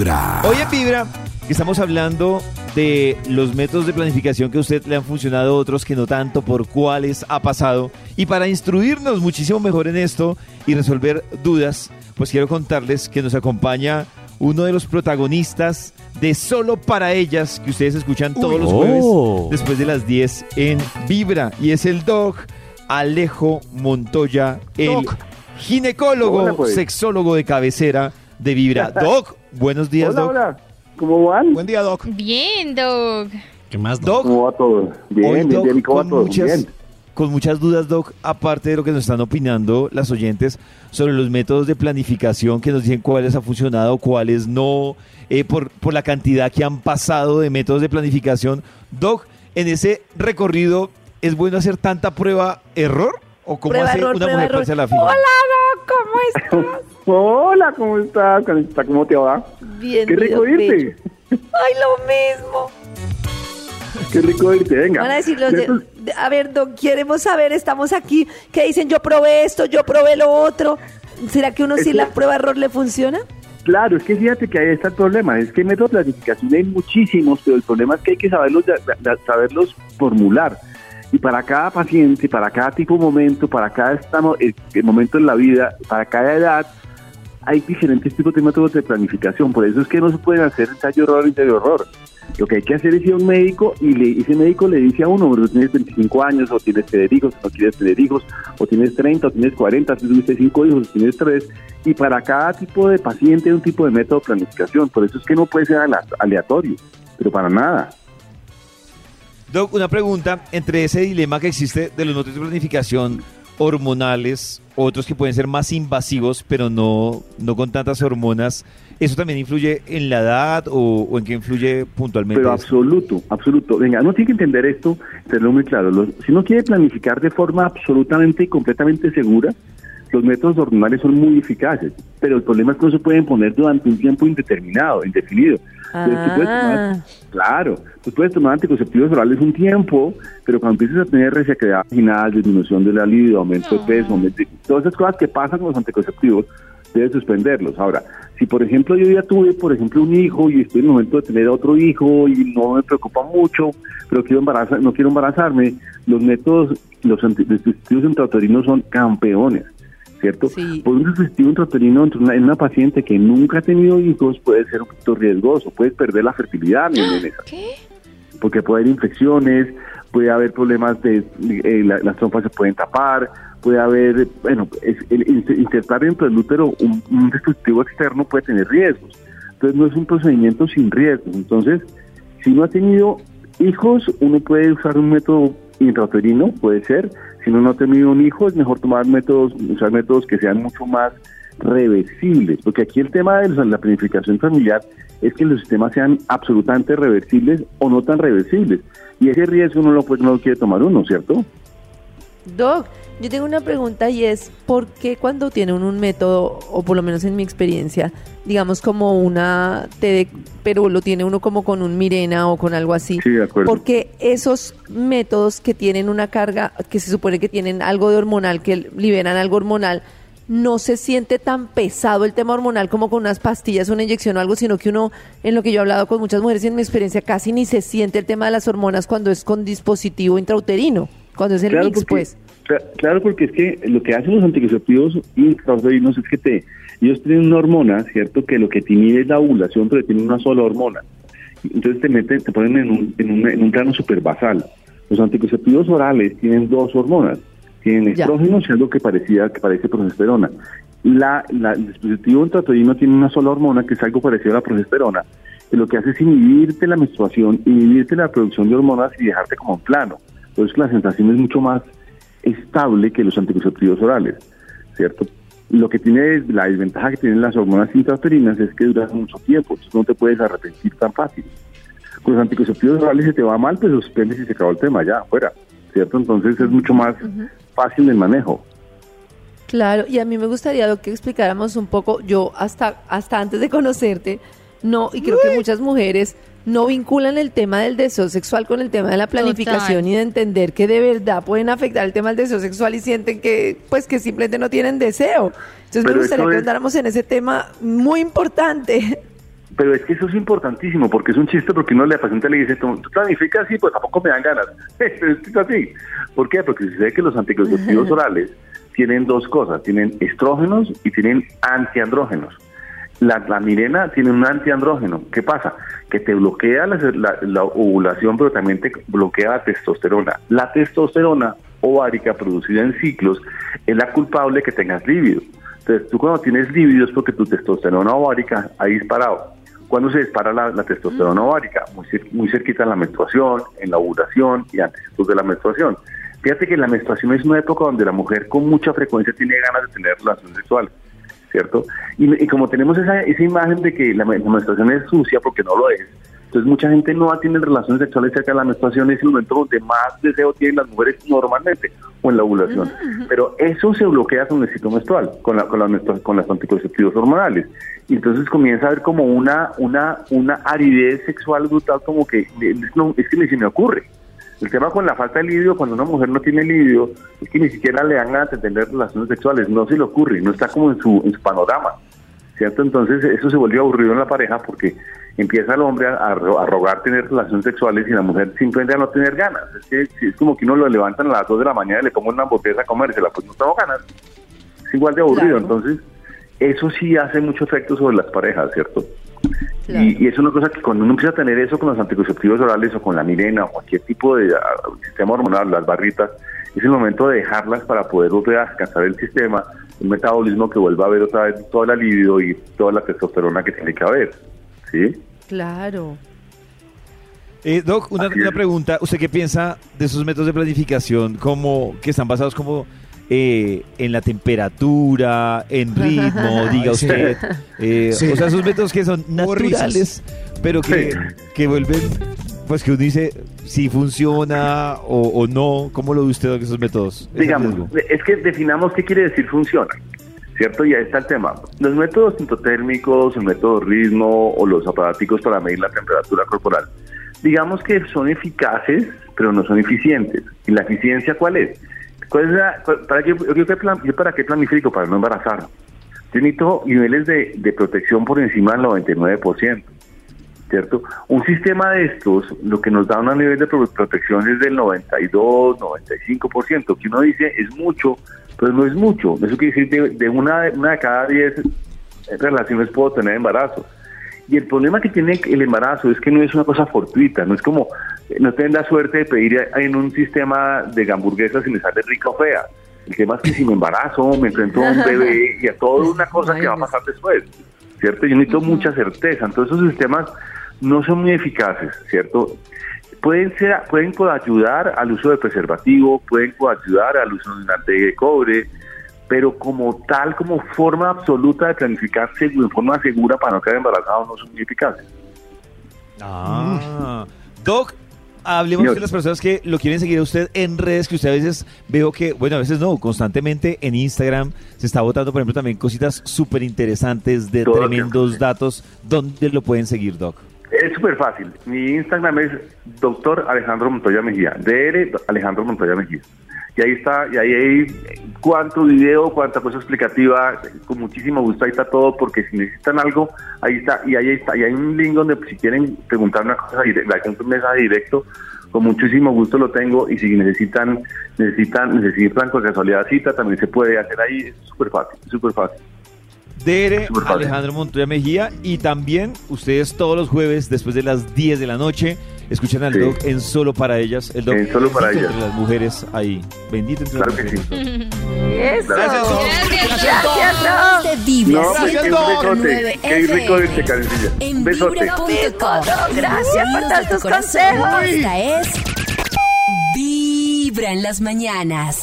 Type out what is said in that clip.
Vibra. Hoy en Vibra estamos hablando de los métodos de planificación que a usted le han funcionado, otros que no tanto, por cuáles ha pasado. Y para instruirnos muchísimo mejor en esto y resolver dudas, pues quiero contarles que nos acompaña uno de los protagonistas de Solo para Ellas, que ustedes escuchan todos los jueves Oh. después de las 10 en Vibra. Y es el Doc Alejo Montoya, el Doc. ginecólogo, Hola, pues. sexólogo de cabecera de Vibra. Doc, buenos días, Hola, Doc. hola. ¿Cómo van? Buen día, Doc. Bien, Doc. ¿Qué más, Doc? Doc, ¿Cómo va todo? Bien, hoy, bien, Doc, bien. ¿Y cómo va con todo? muchas, Bien. con muchas dudas, Doc, aparte de lo que nos están opinando las oyentes sobre los métodos de planificación que nos dicen cuáles han funcionado, cuáles no, eh, por, por la cantidad que han pasado de métodos de planificación. Doc, en ese recorrido, ¿es bueno hacer tanta prueba-error? ¿O cómo Prueba, hace error, una prueba, mujer para error. hacer la fila? Hola, Doc, ¿cómo estás? Hola, ¿cómo estás? ¿Cómo te va? Bien, Qué rico irte. Ay, lo mismo. Qué rico irte, venga. Van a decir los de, a ver, Doc, queremos saber, estamos aquí, que dicen yo probé esto, yo probé lo otro. ¿Será que uno que- la prueba error le funciona? Claro, es que fíjate que ahí está el problema. Es que métodos de planificación hay muchísimos, pero el problema es que hay que saberlos, saberlos formular. Y para cada paciente, para cada tipo de momento, para cada estamo- el, el momento en la vida, para cada edad, hay diferentes tipos de métodos de planificación. Por eso es que no se pueden hacer ensayo error y horror. Lo que hay que hacer es ir a un médico y le- ese médico le dice a uno, pero tienes 25 años, o tienes tener hijos, o no quieres tener hijos, o tienes 30, o tienes 40, si tuviste 5 hijos, o tienes 3. Y para cada tipo de paciente hay un tipo de método de planificación. Por eso es que no puede ser ale- aleatorio, pero para nada. Doc, una pregunta entre ese dilema que existe de los métodos de planificación hormonales, otros que pueden ser más invasivos, pero no, no con tantas hormonas, ¿eso también influye en la edad o, o en qué influye puntualmente? Pero absoluto, absoluto. Venga, uno tiene que entender esto, tenerlo muy claro. Los- si uno quiere planificar de forma absolutamente y completamente segura, los métodos hormonales son muy eficaces, pero el problema es que no se pueden poner durante un tiempo indeterminado, indefinido. Entonces, tú puedes tomar- Ah, claro, tú puedes tomar anticonceptivos orales un tiempo, pero cuando empieces a tener resequedad vaginal, disminución de la libido, aumento de peso, aumento de- todas esas cosas que pasan con los anticonceptivos, debes suspenderlos. Ahora, si por ejemplo yo ya tuve, por ejemplo, un hijo y estoy en el momento de tener otro hijo y no me preocupa mucho, pero quiero embarazar, no quiero embarazarme, los métodos, los anticonceptivos intrauterinos son campeones. ¿Cierto? Sí. Por un dispositivo intrauterino entre una- en una paciente que nunca ha tenido hijos puede ser un poquito riesgoso, puedes perder la fertilidad, ¿Qué? porque puede haber infecciones, puede haber problemas de, eh, la- las trompas se pueden tapar, puede haber, bueno, es- el- in- insertar dentro del útero un, un dispositivo externo puede tener riesgos. Entonces no es un procedimiento sin riesgos. Entonces, si no ha tenido hijos, uno puede usar un método intrauterino, puede ser. Si uno no ha tenido un hijo, es mejor tomar métodos, usar métodos que sean mucho más reversibles, porque aquí el tema de la planificación familiar es que los sistemas sean absolutamente reversibles o no tan reversibles. Y ese riesgo no lo, puede- no lo quiere tomar uno, ¿cierto? Doc, yo tengo una pregunta y es, ¿por qué cuando tiene uno un método, o por lo menos en mi experiencia, digamos como una TD, pero lo tiene uno como con un Mirena o con algo así? Sí, de acuerdo. Porque esos métodos que tienen una carga, que se supone que tienen algo de hormonal, que liberan algo hormonal, no se siente tan pesado el tema hormonal como con unas pastillas, una inyección o algo, sino que uno, en lo que yo he hablado con muchas mujeres y en mi experiencia, casi ni se siente el tema de las hormonas cuando es con dispositivo intrauterino, cuando es el mix, porque, pues. cla- claro, porque es que lo que hacen los anticonceptivos intrauterinos es que te, ellos tienen una hormona, ¿cierto? Que lo que te inhibe es la ovulación, pero tienen una sola hormona. Entonces te meten, te ponen en un, en un, en un plano super basal. Los anticonceptivos orales tienen dos hormonas. Tienen Ya. estrógenos y algo que parecía, que parece progesterona. La, la- el dispositivo intrauterino tiene una sola hormona que es algo parecido a la progesterona, que lo que hace es inhibirte la menstruación, inhibirte la producción de hormonas y dejarte como en plano. Entonces la sensación es mucho más estable que los anticonceptivos orales, ¿cierto? Lo que tiene la desventaja que tienen las hormonas intrauterinas es que duran mucho tiempo, entonces no te puedes arrepentir tan fácil. Con los anticonceptivos orales si te va mal, pues suspendes y se acabó el tema, ya, fuera, ¿cierto? Entonces es mucho más fácil el manejo. Claro, y a mí me gustaría que explicáramos un poco, yo hasta, hasta antes de conocerte, no, y creo que muchas mujeres no vinculan el tema del deseo sexual con el tema de la planificación Total. y de entender que de verdad pueden afectar el tema del deseo sexual y sienten que pues que simplemente no tienen deseo. Entonces Pero me gustaría que andáramos en ese tema muy importante. Pero es que eso es importantísimo, porque es un chiste, porque uno le paciente le dice, tú, tú planificas así, pues tampoco me dan ganas. es así. ¿Por qué? Porque se ve que los anticonceptivos orales tienen dos cosas, tienen estrógenos y tienen antiandrógenos. La, la mirena tiene un antiandrógeno. ¿Qué pasa? Que te bloquea la, la- la ovulación, pero también te bloquea la testosterona. La testosterona ovárica producida en ciclos es la culpable que tengas líbido. Entonces, tú cuando tienes líbido es porque tu testosterona ovárica ha disparado. ¿Cuándo se dispara la, la testosterona ovárica? Muy, cer- muy cerquita en la menstruación, en la ovulación y antes de la menstruación. Fíjate que la menstruación es una época donde la mujer con mucha frecuencia tiene ganas de tener relaciones sexuales, ¿cierto? Y, y como tenemos esa, esa imagen de que la, men- la menstruación es sucia porque no lo es, entonces mucha gente no tener relaciones sexuales cerca de la menstruación, es el momento donde más deseo tienen las mujeres normalmente, o en la ovulación. Pero eso se bloquea con el ciclo menstrual, con, la, con, la con las anticonceptivos hormonales. Y entonces comienza a haber como una, una, una aridez sexual brutal, como que eh, no, es que ni se me ocurre. El tema con la falta de libido, cuando una mujer no tiene libido, es que ni siquiera le dan ganas de tener relaciones sexuales, no se le ocurre, no está como en su, en su panorama, ¿cierto? Entonces eso se volvió aburrido en la pareja porque empieza el hombre a, a ro- a rogar tener relaciones sexuales y la mujer simplemente a no tener ganas. Es que si es como que uno lo levantan a las 2 de la mañana y le pongo una botella a comérsela, pues no tengo ganas. Es igual de aburrido, Claro. entonces eso sí hace mucho efecto sobre las parejas, ¿cierto? Claro. Y, y es una cosa que cuando uno empieza a tener eso con los anticonceptivos orales o con la mirena o cualquier tipo de sistema hormonal, las barritas, es el momento de dejarlas para poder volver a descansar el sistema, un metabolismo que vuelva a ver otra vez toda la libido y toda la testosterona que tiene que haber. ¿Sí? Claro. Eh, Doc, una, una pregunta. ¿Usted qué piensa de esos métodos de planificación como que están basados como eh, en la temperatura, en ritmo, diga Sí. usted? Eh, Sí. O sea, esos métodos que son naturales, pero que, que vuelven, pues que uno dice si funciona o, o no. ¿Cómo lo ve usted, Doc, esos métodos? Digamos, es que definamos qué quiere decir funciona, ¿cierto? Y ahí está el tema. Los métodos sintotérmicos, el método ritmo o los aparaticos para medir la temperatura corporal, digamos que son eficaces, pero no son eficientes. ¿Y la eficiencia cuál es? ¿Cuál es la- para, qué, yo, yo para qué planifico? Para no embarazar. Yo necesito niveles de, de protección por encima del 99%. ¿cierto? Un sistema de estos, lo que nos da un nivel de pro- protección es del 92, 95%, que uno dice es mucho, pero no es mucho. Eso quiere decir de, de una, una de cada 10 relaciones puedo tener embarazo. Y el problema que tiene el embarazo es que no es una cosa fortuita, no es como, eh, no tener la suerte de pedir en un sistema de hamburguesas y me sale rica o fea. El tema es que si me embarazo, me enfrento a un bebé y a toda una cosa que va a pasar después, ¿cierto? Yo necesito mucha certeza. Entonces esos sistemas no son muy eficaces, ¿cierto? Pueden ser, pueden ayudar al uso de preservativo, pueden ayudar al uso de un de cobre, pero como tal, como forma absoluta de planificar segu- de forma segura para no quedar embarazado, no son muy eficaces. Ah. Doc, hablemos Señor. de las personas que lo quieren seguir a usted en redes, que usted a veces veo que, bueno, a veces no, constantemente en Instagram se está votando, por ejemplo, también cositas súper interesantes de Todo tremendos datos. ¿Dónde lo pueden seguir, Doc? Es súper fácil. Mi Instagram es doctor Alejandro Montoya Mejía, DR Alejandro Montoya Mejía. Y ahí está, y ahí hay cuánto video, cuánta cosa explicativa, con muchísimo gusto ahí está todo, porque si necesitan algo, ahí está, y ahí está, y hay un link donde si quieren preguntar una cosa, un mensaje directo, con muchísimo gusto lo tengo, y si necesitan, necesitan, necesitan con casualidad cita, también se puede hacer ahí, es súper fácil, súper fácil. Fácil. Alejandro Montoya Mejía y también ustedes todos los jueves después de las 10 de la noche escuchan al Sí. Doc en Solo para ellas. El Doc En Solo para Ellas. entre las mujeres ahí. Bendito entre Claro las que sí. mujeres. Eso. Gracias, Doc. Gracias, Doc. de Vibra No, qué 104.9 besote, qué rico este carecilla. En Besote. Gracias por corazón. consejos. Esta es Vibra en las mañanas.